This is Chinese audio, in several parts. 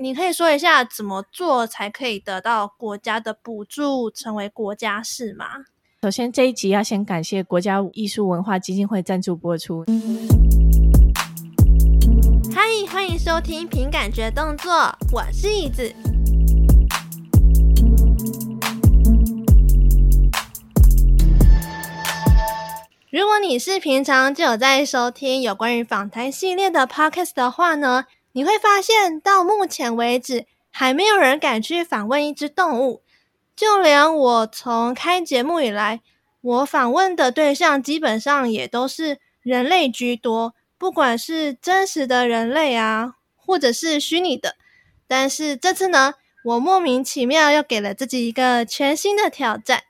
你可以说一下怎么做才可以得到国家的补助，成为国家式吗？首先，这一集要先感谢国家艺术文化基金会赞助播出。嗨，欢迎收听《凭感觉动作》，我是椅子。如果你是平常就有在收听有关于访谈系列的 podcast 的话呢，你会发现到目前为止还没有人敢去访问一只动物，就连我从开节目以来，我访问的对象基本上也都是人类居多，不管是真实的人类啊，或者是虚拟的。但是这次呢，我莫名其妙又给了自己一个全新的挑战，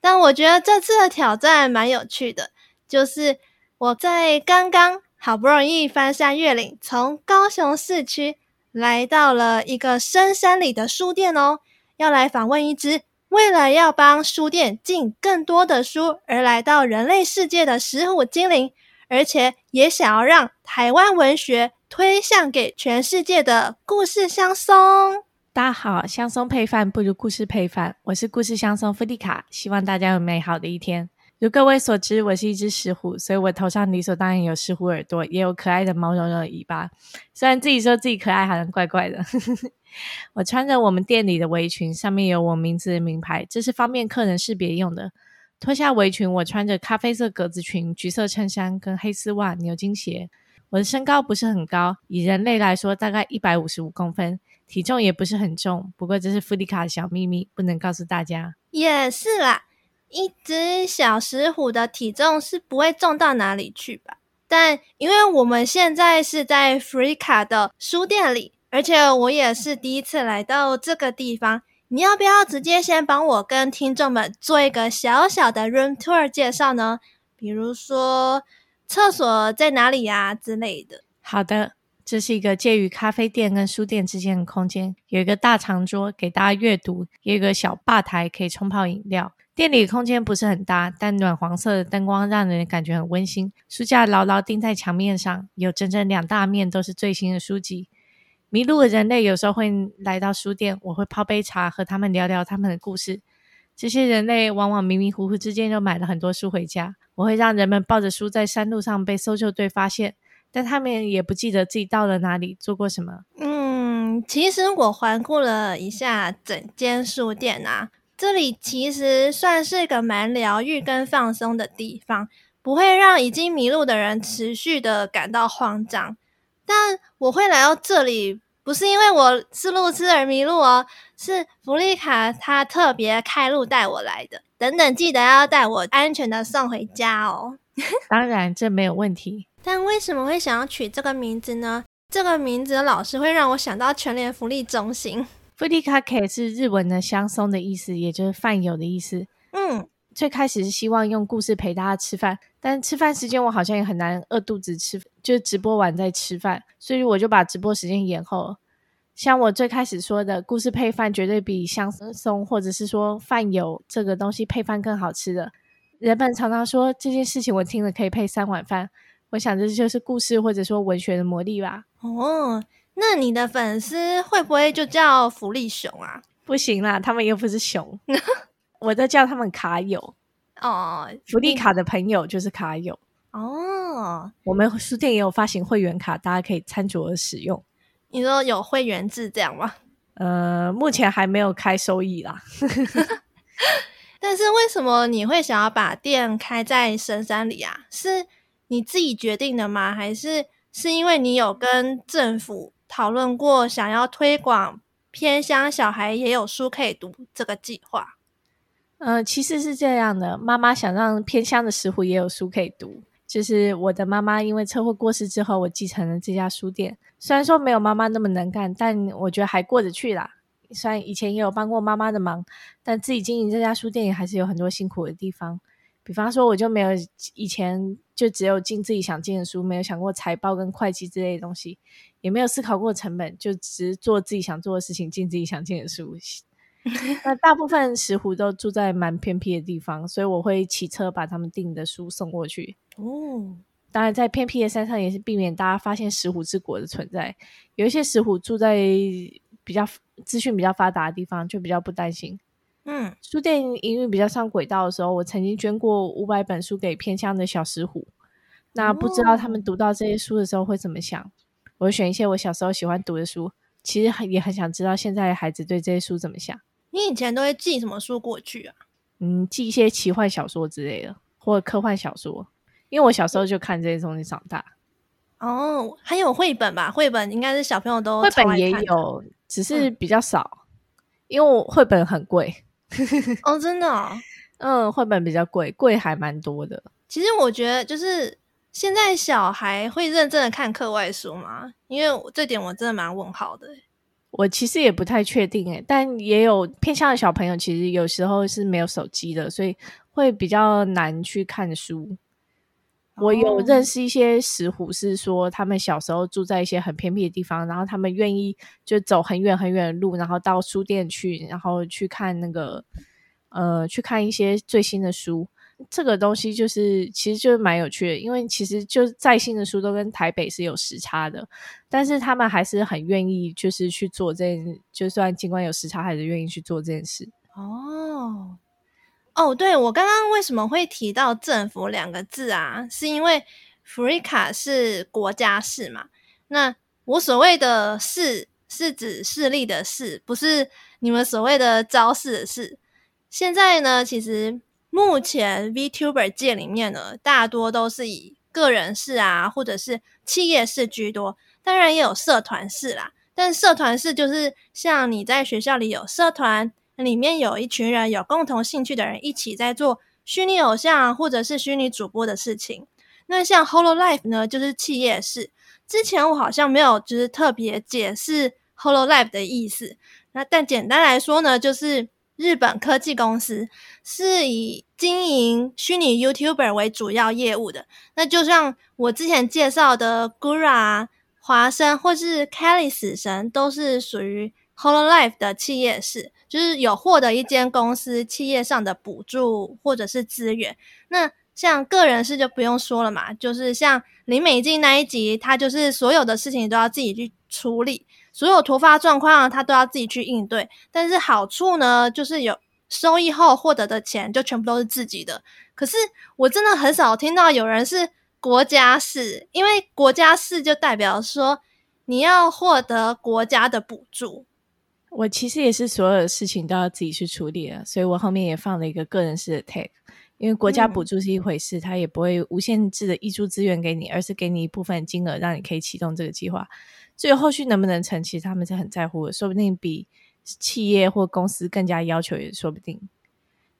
但我觉得这次的挑战蛮有趣的。就是我在刚刚好不容易翻山越岭，从高雄市区来到了一个深山里的书店哦，要来访问一只为了要帮书店进更多的书而来到人类世界的石虎精灵，而且也想要让台湾文学推向给全世界的故事香松。大家好，香松配饭不如故事配饭，我是故事香松弗迪卡，希望大家有美好的一天。如各位所知，我是一只石虎，所以我头上理所当然有石虎耳朵，也有可爱的毛茸茸的尾巴。虽然自己说自己可爱，好像怪怪的。我穿着我们店里的围裙，上面有我名字的名牌，这是方便客人识别用的。脱下围裙，我穿着咖啡色格子裙、橘色衬衫跟黑丝袜、牛津鞋。我的身高不是很高，以人类来说，大概一百五十五公分，体重也不是很重。不过这是弗丽卡的小秘密，不能告诉大家。也是啦。一只小石虎的体重是不会重到哪里去吧？但因为我们现在是在弗丽卡的书店里，而且我也是第一次来到这个地方，你要不要直接先帮我跟听众们做一个小小的 room tour 介绍呢？比如说厕所在哪里呀之类的。好的，这是一个介于咖啡店跟书店之间的空间，有一个大长桌给大家阅读，有一个小吧台可以冲泡饮料。店里空间不是很大，但暖黄色的灯光让人感觉很温馨。书架牢牢钉在墙面上，有整整两大面都是最新的书籍。迷路的人类有时候会来到书店，我会泡杯茶和他们聊聊他们的故事。这些人类往往迷迷糊糊之间就买了很多书回家。我会让人们抱着书在山路上被搜救队发现，但他们也不记得自己到了哪里，做过什么。嗯，其实我环顾了一下整间书店啊。这里其实算是一个蛮疗愈跟放松的地方，不会让已经迷路的人持续的感到慌张。但我会来到这里，不是因为我是路痴而迷路哦，是弗利卡他特别开路带我来的。等等，记得要带我安全的送回家哦。当然，这没有问题。但为什么会想要取这个名字呢？这个名字老是会让我想到全联福利中心。弗利卡 K 是日文的香松的意思，也就是饭友的意思。嗯，最开始是希望用故事陪大家吃饭，但吃饭时间我好像也很难饿肚子吃，就直播完再吃饭，所以我就把直播时间延后。像我最开始说的故事配饭，绝对比香松或者是说饭友这个东西配饭更好吃的。人们常常说这件事情，我听了可以配三碗饭。我想这就是故事或者说文学的魔力吧。哦。那你的粉丝会不会就叫福利熊啊？不行啦，他们又不是熊，我在叫他们卡友哦。福利卡的朋友就是卡友哦。我们书店也有发行会员卡，大家可以参酌使用。你说有会员制这样吗？呃，目前还没有开收益啦。但是为什么你会想要把店开在深山里啊？是你自己决定的吗？还是是因为你有跟政府讨论过想要推广偏乡小孩也有书可以读这个计划。嗯、其实是这样的，妈妈想让偏乡的石虎也有书可以读。就是我的妈妈因为车祸过世之后，我继承了这家书店。虽然说没有妈妈那么能干，但我觉得还过得去啦。虽然以前也有帮过妈妈的忙，但自己经营这家书店也还是有很多辛苦的地方。比方说，我就没有以前就只有进自己想进的书，没有想过财报跟会计之类的东西，也没有思考过成本，就只做自己想做的事情，进自己想进的书。那大部分石虎都住在蛮偏僻的地方，所以我会骑车把他们订的书送过去。哦，当然在偏僻的山上也是避免大家发现石虎之国的存在。有一些石虎住在比较资讯比较发达的地方，就比较不担心。嗯，书店营运比较上轨道的时候，我曾经捐过五百本书给偏乡的小石虎。那不知道他们读到这些书的时候会怎么想？我选一些我小时候喜欢读的书。其实也很想知道现在的孩子对这些书怎么想。你以前都会寄什么书过去啊？嗯，寄一些奇幻小说之类的，或者科幻小说。因为我小时候就看这些东西长大。哦，还有绘本吧？绘本应该是小朋友都绘本也有，只是比较少，嗯、因为我绘本很贵。哦，真的、哦？嗯，绘本比较贵，贵还蛮多的。其实我觉得，就是现在小孩会认真的看课外书吗？因为这点我真的蛮问号的。我其实也不太确定诶，但也有偏向的小朋友，其实有时候是没有手机的，所以会比较难去看书。我有认识一些石虎，是说他们小时候住在一些很偏僻的地方，然后他们愿意就走很远很远的路，然后到书店去，然后去看那个呃，去看一些最新的书。这个东西就是其实就是蛮有趣的，因为其实就再新的书都跟台北是有时差的，但是他们还是很愿意就是去做这件，就算尽管有时差，还是愿意去做这件事。哦。对，我刚刚为什么会提到政府两个字啊？是因为弗里卡是国家事嘛？那我所谓的事是指势力的势，不是你们所谓的招式的事。现在呢，其实目前 VTuber 界里面呢，大多都是以个人事啊，或者是企业事居多，当然也有社团事啦。但社团事就是像你在学校里有社团。里面有一群人有共同兴趣的人一起在做虚拟偶像或者是虚拟主播的事情。那像 Hololive 呢，就是企业式。之前我好像没有就是特别解释 Hololive 的意思。那但简单来说呢，就是日本科技公司是以经营虚拟 YouTuber 为主要业务的。那就像我之前介绍的 Gura、华生或是 Kelly 死神，都是属于 Hololive 的企业式。就是有获得一间公司企业上的补助或者是资源，那像个人式就不用说了嘛，就是像林美静那一集，他就是所有的事情都要自己去处理，所有突发状况他都要自己去应对。但是好处呢，就是有收益后获得的钱就全部都是自己的。可是我真的很少听到有人是国家式，因为国家式就代表说你要获得国家的补助。我其实也是所有的事情都要自己去处理了，所以我后面也放了一个个人式的 tag，因为国家补助是一回事，它、嗯、也不会无限制的溢出资源给你，而是给你一部分金额，让你可以启动这个计划。至于后续能不能成，其实他们是很在乎的，说不定比企业或公司更加要求也说不定。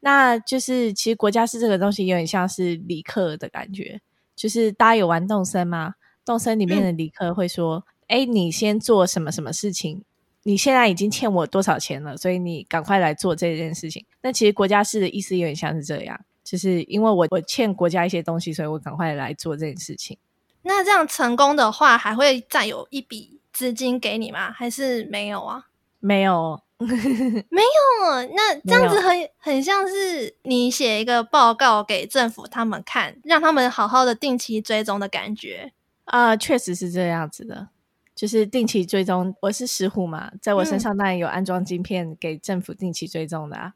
那就是其实国家是这个东西有点像是理科的感觉，就是大家有玩动森吗？动森里面的理科会说：“哎、嗯，你先做什么什么事情。”你现在已经欠我多少钱了？所以你赶快来做这件事情。那其实国家是的意思有点像是这样，就是因为我我欠国家一些东西，所以我赶快来做这件事情。那这样成功的话，还会再有一笔资金给你吗？还是没有啊？没有，没有。那这样子很很像是你写一个报告给政府他们看，让他们好好的定期追踪的感觉啊，呃，确实是这样子的。就是定期追踪，我是石虎嘛，在我身上当然有安装晶片给政府定期追踪的啊。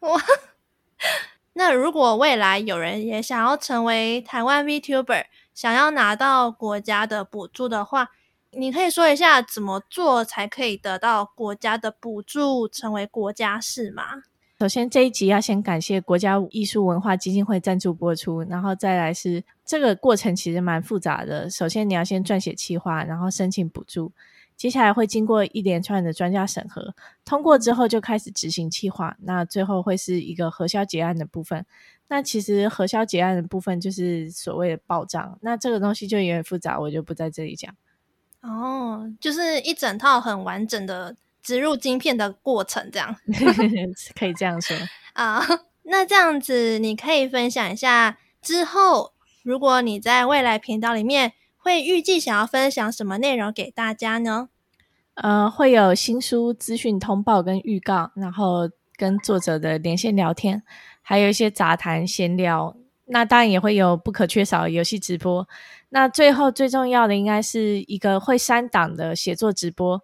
哇，那如果未来有人也想要成为台湾 VTuber，想要拿到国家的补助的话，你可以说一下怎么做才可以得到国家的补助，成为国家是吗？首先这一集要先感谢国家艺术文化基金会赞助播出，然后再来是这个过程其实蛮复杂的。首先你要先撰写企划，然后申请补助，接下来会经过一连串的专家审核，通过之后就开始执行企划，那最后会是一个核销结案的部分。那其实核销结案的部分就是所谓的报账，那这个东西就有点复杂，我就不在这里讲。哦，就是一整套很完整的。植入晶片的过程，这样 可以这样说啊。Uh, 那这样子，你可以分享一下之后，如果你在未来频道里面会预计想要分享什么内容给大家呢？呃，会有新书资讯通报跟预告，然后跟作者的连线聊天，还有一些杂谈闲聊。那当然也会有不可缺少的游戏直播。那最后最重要的，应该是一个会删档的写作直播。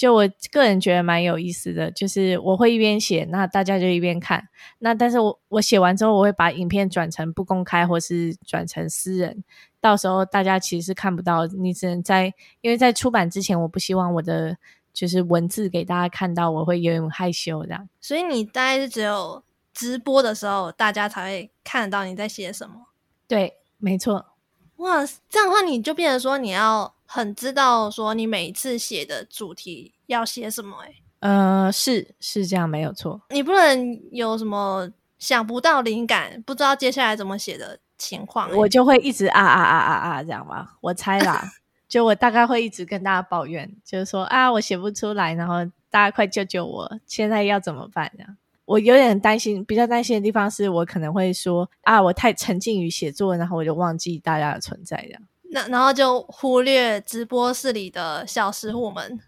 就我个人觉得蛮有意思的，就是我会一边写，那大家就一边看。那但是我我写完之后，我会把影片转成不公开，或是转成私人，到时候大家其实是看不到，你只能在因为在出版之前，我不希望我的就是文字给大家看到，我会有点害羞这样。所以你大概是只有直播的时候，大家才会看得到你在写什么。对，没错。哇，这样的话你就变成说你要。很知道说你每一次写的主题要写什么。欸，呃，是是这样，没有错。你不能有什么想不到灵感，不知道接下来怎么写的情况。欸，我就会一直啊啊啊啊啊这样吧，我猜啦，就我大概会一直跟大家抱怨，就是说啊，我写不出来，然后大家快救救我，现在要怎么办呢？我有点担心，比较担心的地方是我可能会说啊，我太沉浸于写作，然后我就忘记大家的存在这样。那然后就忽略直播室里的小食户们，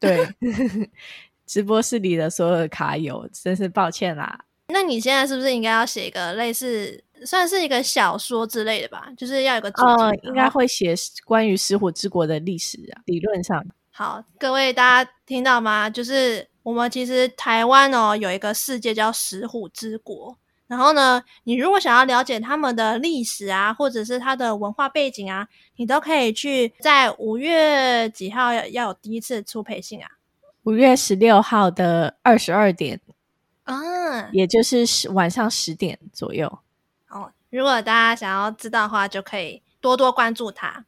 对，直播室里的所有的卡友，真是抱歉啦。那你现在是不是应该要写一个类似，算是一个小说之类的吧？就是要有个主题，呃，应该会写关于石虎之国的历史啊。理论上，好，各位大家听到吗？就是我们其实台湾哦，有一个世界叫石虎之国。然后呢，你如果想要了解他们的历史啊，或者是他的文化背景啊，你都可以去在五月几号要要有第一次出培训啊？五月十六号的二十二点，啊，也就是十晚上十点左右。哦，如果大家想要知道的话，就可以多多关注他。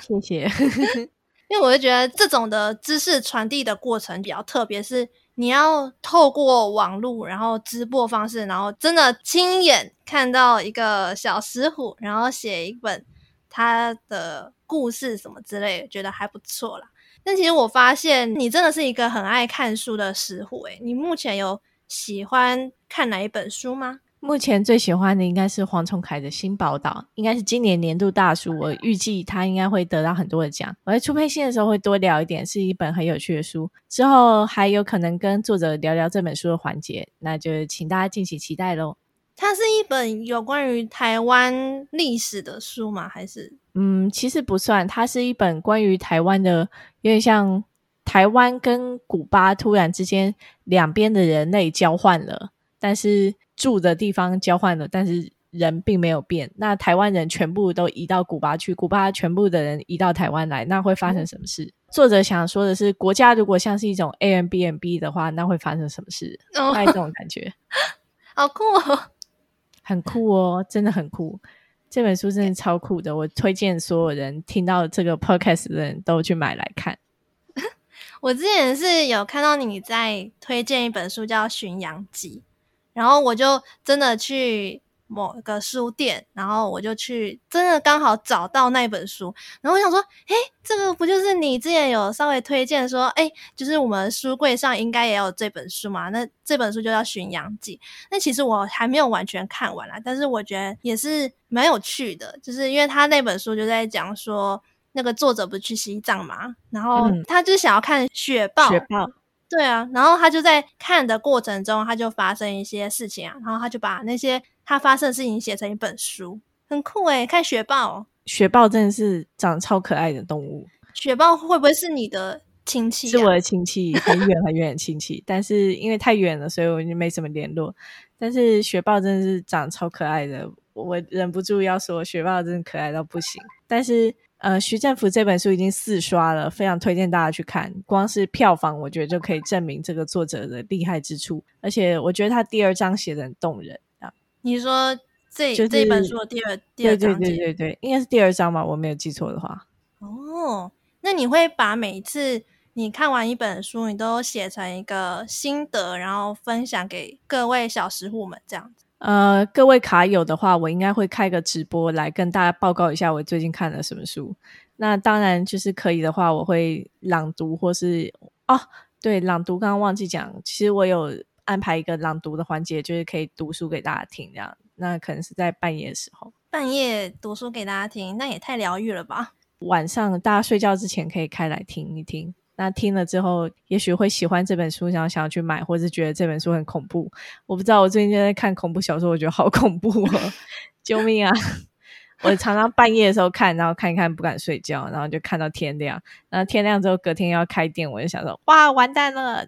谢谢。因为我就觉得这种的知识传递的过程比较特别，是。你要透过网络，然后直播方式，然后真的亲眼看到一个小石虎，然后写一本他的故事什么之类的，觉得还不错啦。但其实我发现你真的是一个很爱看书的石虎诶，你目前有喜欢看哪一本书吗？目前最喜欢的应该是黄崇凯的《新宝岛》，应该是今年年度大书。我预计他应该会得到很多的奖。我在出配信的时候会多聊一点，是一本很有趣的书。之后还有可能跟作者聊聊这本书的环节，那就请大家敬请期待喽。它是一本有关于台湾历史的书吗？还是？嗯，其实不算，它是一本关于台湾的，有点像台湾跟古巴突然之间两边的人类交换了，但是。住的地方交换了，但是人并没有变。那台湾人全部都移到古巴去，古巴全部的人移到台湾来，那会发生什么事？嗯、作者想说的是，国家如果像是一种 Airbnb 的话，那会发生什么事？哦，这种感觉，好酷哦，很酷哦，真的很酷。这本书真的超酷的，我推荐所有人听到这个 podcast 的人都去买来看。我之前是有看到你在推荐一本书，叫《巡洋记》。然后我就真的去某个书店，然后我就去，真的刚好找到那本书。然后我想说，诶，这个不就是你之前有稍微推荐说，诶，就是我们书柜上应该也有这本书嘛？那这本书就叫《巡洋记》。那其实我还没有完全看完啦，但是我觉得也是蛮有趣的，就是因为他那本书就在讲说，那个作者不是去西藏嘛，然后他就是想要看雪豹。雪豹。对啊，然后他就在看的过程中，他就发生一些事情啊，然后他就把那些他发生的事情写成一本书，很酷诶，看雪豹，雪豹真的是长得超可爱的动物。雪豹会不会是你的亲戚啊？是我的亲戚，很远很远的亲戚，但是因为太远了，所以我就没什么联络。但是雪豹真的是长得超可爱的，我忍不住要说，雪豹真的可爱到不行。但是。呃，徐政府这本书已经四刷了，非常推荐大家去看。光是票房，我觉得就可以证明这个作者的厉害之处。而且，我觉得他第二章写的很动人啊。你说这、就是、这本书的第二第二章节？对对对对对，应该是第二章吧，我没有记错的话。哦，那你会把每一次你看完一本书，你都写成一个心得，然后分享给各位小食户们这样子？呃，各位卡友的话，我应该会开个直播来跟大家报告一下我最近看了什么书。那当然就是可以的话，我会朗读或是哦，对，朗读刚刚忘记讲，其实我有安排一个朗读的环节，就是可以读书给大家听这样。那可能是在半夜的时候，半夜读书给大家听，那也太疗愈了吧？晚上大家睡觉之前可以开来听一听。那听了之后，也许会喜欢这本书，想要想要去买，或是觉得这本书很恐怖。我不知道，我最近在看恐怖小说，我觉得好恐怖哦！救命啊！我常常半夜的时候看，然后看一看不敢睡觉，然后就看到天亮。然后天亮之后，隔天要开店，我就想说，哇，完蛋了！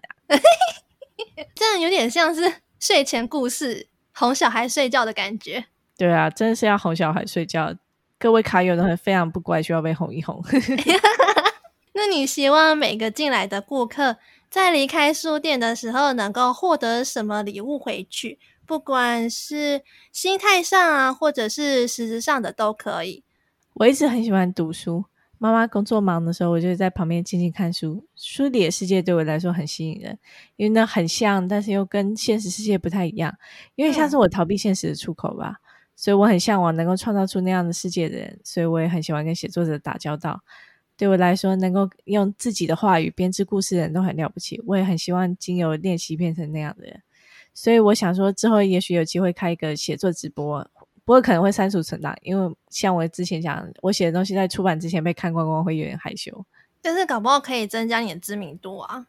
这样有点像是睡前故事，哄小孩睡觉的感觉。对啊，真的是要哄小孩睡觉。各位卡友都很非常不乖，需要被哄一哄。那你希望每个进来的顾客在离开书店的时候，能够获得什么礼物回去？不管是心态上啊，或者是实质上的都可以。我一直很喜欢读书，妈妈工作忙的时候，我就在旁边静静看书。书里的世界对我来说很吸引人，因为那很像，但是又跟现实世界不太一样，因为像是我逃避现实的出口吧。嗯、所以我很向往能够创造出那样的世界的人，所以我也很喜欢跟写作者打交道。对我来说，能够用自己的话语编织故事的人都很了不起。我也很希望经由练习变成那样的人。所以我想说，之后也许有机会开一个写作直播，不过可能会删除存档，因为像我之前讲，我写的东西在出版之前被看光光，会有点害羞。但是搞不好可以增加你的知名度啊。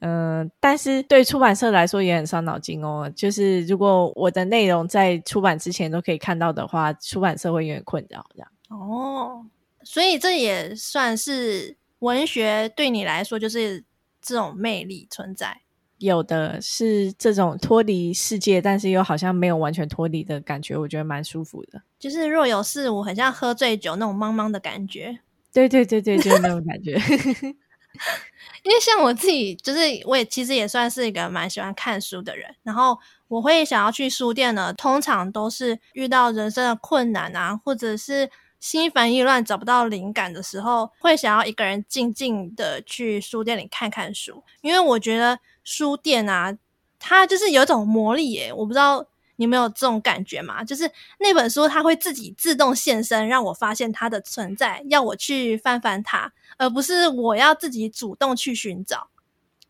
嗯、呃，但是对出版社来说也很伤脑筋哦。就是如果我的内容在出版之前都可以看到的话，出版社会有点困扰这样。哦，所以这也算是文学对你来说就是这种魅力存在。有的是这种脱离世界，但是又好像没有完全脱离的感觉，我觉得蛮舒服的。就是若有似无，很像喝醉酒那种茫茫的感觉。对对对对，就是那种感觉。因为像我自己，就是我也其实也算是一个蛮喜欢看书的人。然后我会想要去书店呢，通常都是遇到人生的困难啊，或者是心烦意乱找不到灵感的时候，会想要一个人静静的去书店里看看书，因为我觉得。书店啊，它就是有一种魔力耶！我不知道你有没有这种感觉吗？就是那本书它会自己自动现身，让我发现它的存在，要我去翻翻它，而不是我要自己主动去寻找。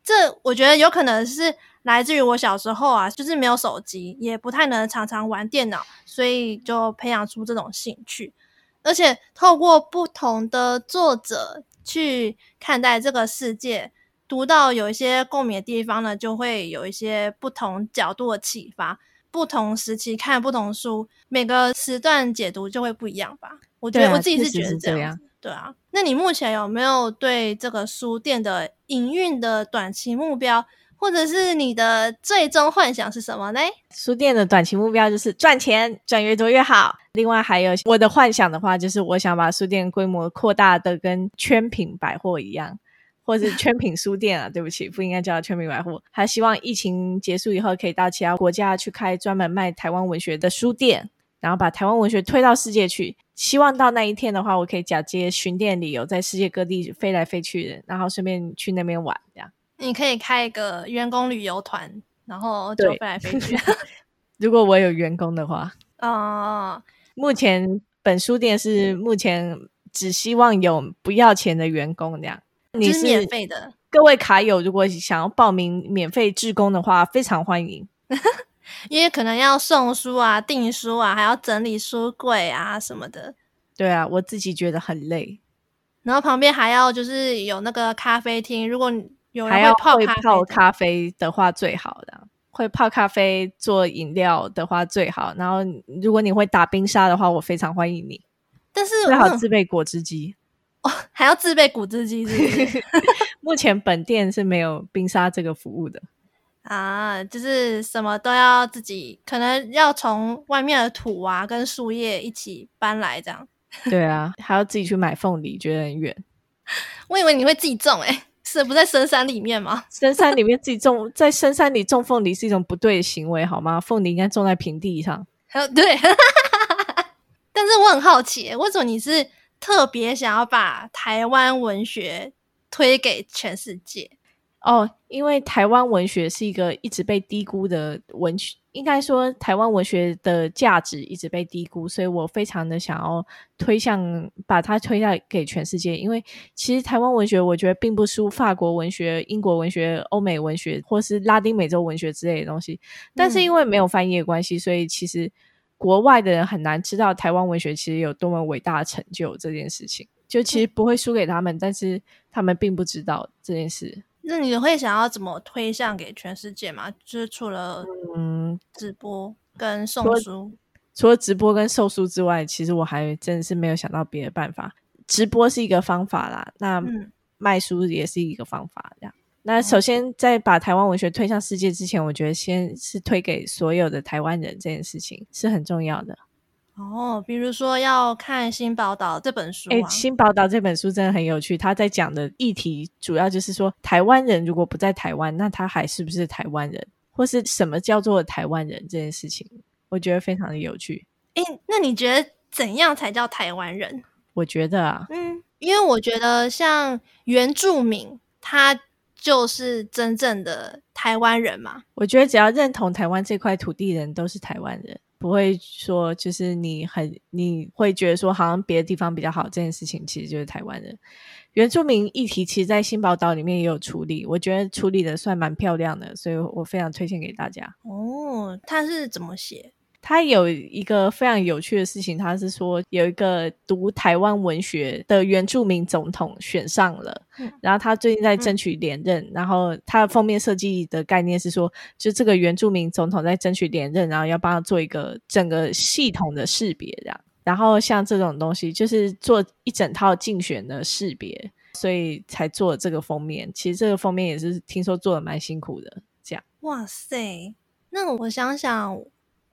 这我觉得有可能是来自于我小时候啊，就是没有手机，也不太能常常玩电脑，所以就培养出这种兴趣。而且透过不同的作者去看待这个世界。读到有一些共鸣的地方呢，就会有一些不同角度的启发。不同时期看不同书，每个时段解读就会不一样吧。我觉得我自己是觉得这样。对啊，对啊。那你目前有没有对这个书店的营运的短期目标，或者是你的最终幻想是什么呢？书店的短期目标就是赚钱，赚越多越好。另外还有我的幻想的话，就是我想把书店规模扩大的跟圈品百货一样。或者是圈品书店啊，对不起，不应该叫圈品百货。还希望疫情结束以后，可以到其他国家去开专门卖台湾文学的书店，然后把台湾文学推到世界去。希望到那一天的话，我可以假借巡店理由，在世界各地飞来飞去的，然后顺便去那边玩。这样，你可以开一个员工旅游团，然后就飞来飞 去。如果我有员工的话，哦，目前本书店是目前只希望有不要钱的员工这样。你是免费的，各位卡友，如果想要报名免费志工的话，非常欢迎。因为可能要送书啊、订书啊，还要整理书柜啊什么的。对啊，我自己觉得很累。然后旁边还要就是有那个咖啡厅，如果有还要泡会泡咖啡的话最好的，会泡咖啡做饮料的话最好。然后如果你会打冰沙的话，我非常欢迎你。但是最好自备果汁机。哦，还要自备果汁机是是？目前本店是没有冰沙这个服务的啊，就是什么都要自己，可能要从外面的土啊跟树叶一起搬来这样。对啊，还要自己去买凤梨，觉得很远。我以为你会自己种，欸，诶是不在深山里面吗？深山里面自己种，在深山里种凤梨是一种不对的行为，好吗？凤梨应该种在平地上。对，但是我很好奇，欸，为什么你是？特别想要把台湾文学推给全世界哦，因为台湾文学是一个一直被低估的文学，应该说台湾文学的价值一直被低估，所以我非常的想要推向把它推向给全世界。因为其实台湾文学，我觉得并不输法国文学、英国文学、欧美文学或是拉丁美洲文学之类的东西，但是因为没有翻译的关系，所以其实。国外的人很难知道台湾文学其实有多么伟大的成就这件事情，就其实不会输给他们，嗯、但是他们并不知道这件事。那你会想要怎么推向给全世界吗？就是除了嗯直播跟送书，除了直播跟售书之外，其实我还真的是没有想到别的办法。直播是一个方法啦，那卖书也是一个方法。这样，那首先在把台湾文学推向世界之前，我觉得先是推给所有的台湾人这件事情是很重要的。哦，比如说要看《新宝岛》这本书，啊，诶，《新宝岛》这本书真的很有趣。他在讲的议题主要就是说，台湾人如果不在台湾，那他还是不是台湾人，或是什么叫做台湾人这件事情，我觉得非常的有趣。哎，那你觉得怎样才叫台湾人？我觉得啊，嗯，因为我觉得像原住民，他就是真正的台湾人嘛。我觉得只要认同台湾这块土地的人都是台湾人。不会说，就是你很你会觉得说，好像别的地方比较好，这件事情其实就是台湾人原住民议题，其实，在新宝岛里面也有处理，我觉得处理的算蛮漂亮的，所以我非常推荐给大家。哦，他是怎么写？他有一个非常有趣的事情，他是说有一个读台湾文学的原住民总统选上了，嗯、然后他最近在争取连任，嗯、然后他的封面设计的概念是说，就这个原住民总统在争取连任，然后要帮他做一个整个系统的识别，这样，然后像这种东西就是做一整套竞选的识别，所以才做这个封面。其实这个封面也是听说做的蛮辛苦的，这样。哇塞，那我想想。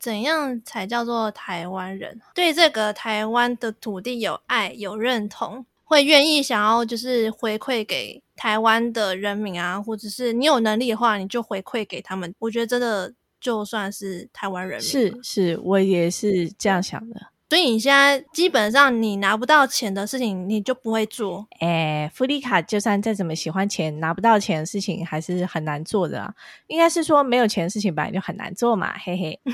怎样才叫做台湾人？对这个台湾的土地有爱、有认同，会愿意想要就是回馈给台湾的人民啊，或者是你有能力的话，你就回馈给他们。我觉得真的就算是台湾人民。是是，我也是这样想的。所以你现在基本上你拿不到钱的事情，你就不会做。哎，福利卡就算再怎么喜欢钱，拿不到钱的事情还是很难做的啊。应该是说没有钱的事情本来就很难做嘛，嘿嘿。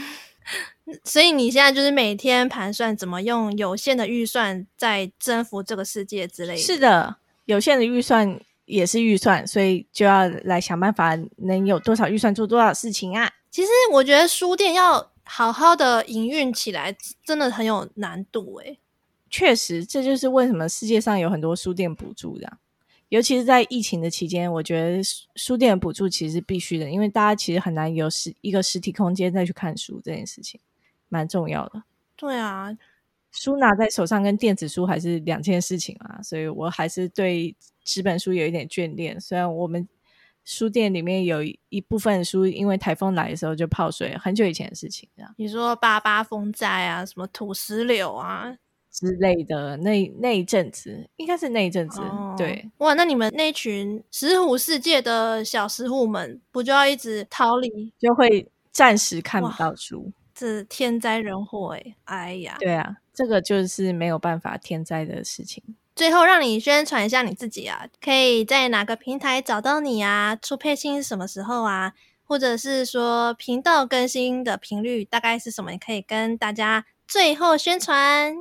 所以你现在就是每天盘算怎么用有限的预算在征服这个世界之类的。是的，有限的预算也是预算，所以就要来想办法能有多少预算做多少事情啊。其实我觉得书店要好好的营运起来真的很有难度诶。确实，这就是为什么世界上有很多书店补助的，尤其是在疫情的期间，我觉得书店的补助其实是必须的，因为大家其实很难有实一个实体空间再去看书这件事情，蛮重要的。对啊，书拿在手上跟电子书还是两件事情啊，所以我还是对纸本书有一点眷恋。虽然我们。书店里面有一部分书，因为台风来的时候就泡水，很久以前的事情。这样，你说八八风灾啊，什么土石流啊之类的，那那一阵子应该是那一阵子。哦、对，哇，那你们那群石虎世界的小石虎们，不就要一直逃离，就会暂时看不到书？这天灾人祸哎，哎呀，对啊，这个就是没有办法天灾的事情。最后让你宣传一下你自己啊，可以在哪个平台找到你啊？出配信是什么时候啊？或者是说频道更新的频率大概是什么？你可以跟大家最后宣传。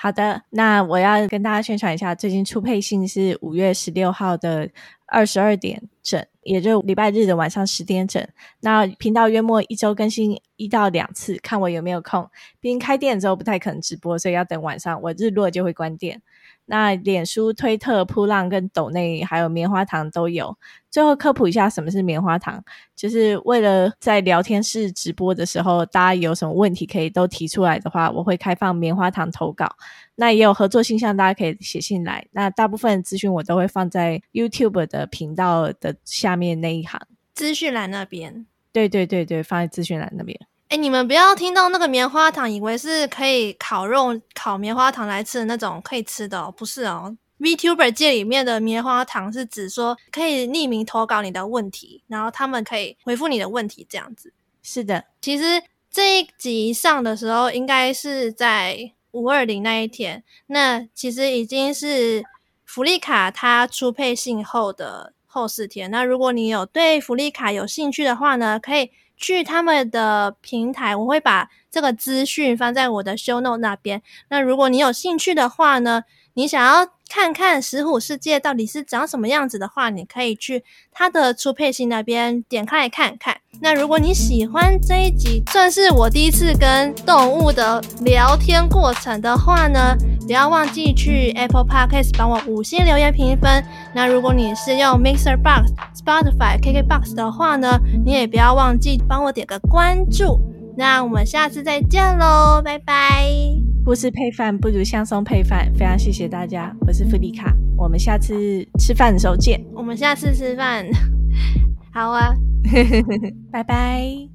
好的，那我要跟大家宣传一下，最近出配信是五月十六号的二十二点整，也就礼拜日的晚上十点整。那频道月末一周更新一到两次，看我有没有空。毕竟开店之后不太可能直播，所以要等晚上，我日落就会关店。那脸书、推特、扑浪跟抖内还有棉花糖都有。最后科普一下什么是棉花糖，就是为了在聊天室直播的时候，大家有什么问题可以都提出来的话，我会开放棉花糖投稿。那也有合作信箱，大家可以写信来。那大部分资讯我都会放在 YouTube 的频道的下面那一行资讯栏那边。对对对对，放在资讯栏那边。哎，你们不要听到那个棉花糖，以为是可以烤肉、烤棉花糖来吃的那种可以吃的哦，不是哦。VTuber 界里面的棉花糖是指说可以匿名投稿你的问题，然后他们可以回复你的问题，这样子。是的，其实这一集上的时候，应该是在五二零那一天，那其实已经是福利卡它出配信后的后四天。那如果你有对福利卡有兴趣的话呢，可以。去他们的平台，我会把这个资讯放在我的 show note 那边。那如果你有兴趣的话呢，你想要看看石虎世界到底是长什么样子的话，你可以去它的出配信那边点开来看看。那如果你喜欢这一集，算是我第一次跟动物的聊天过程的话呢，不要忘记去 Apple Podcast 帮我五星留言评分。那如果你是用 Mixer Box、Spotify、KK Box 的话呢，你也不要忘记帮我点个关注。那我们下次再见喽，拜拜。故事配饭不如香松配饭，非常谢谢大家，我是弗里卡，我们下次吃饭的时候见。我们下次吃饭，好啊，拜拜。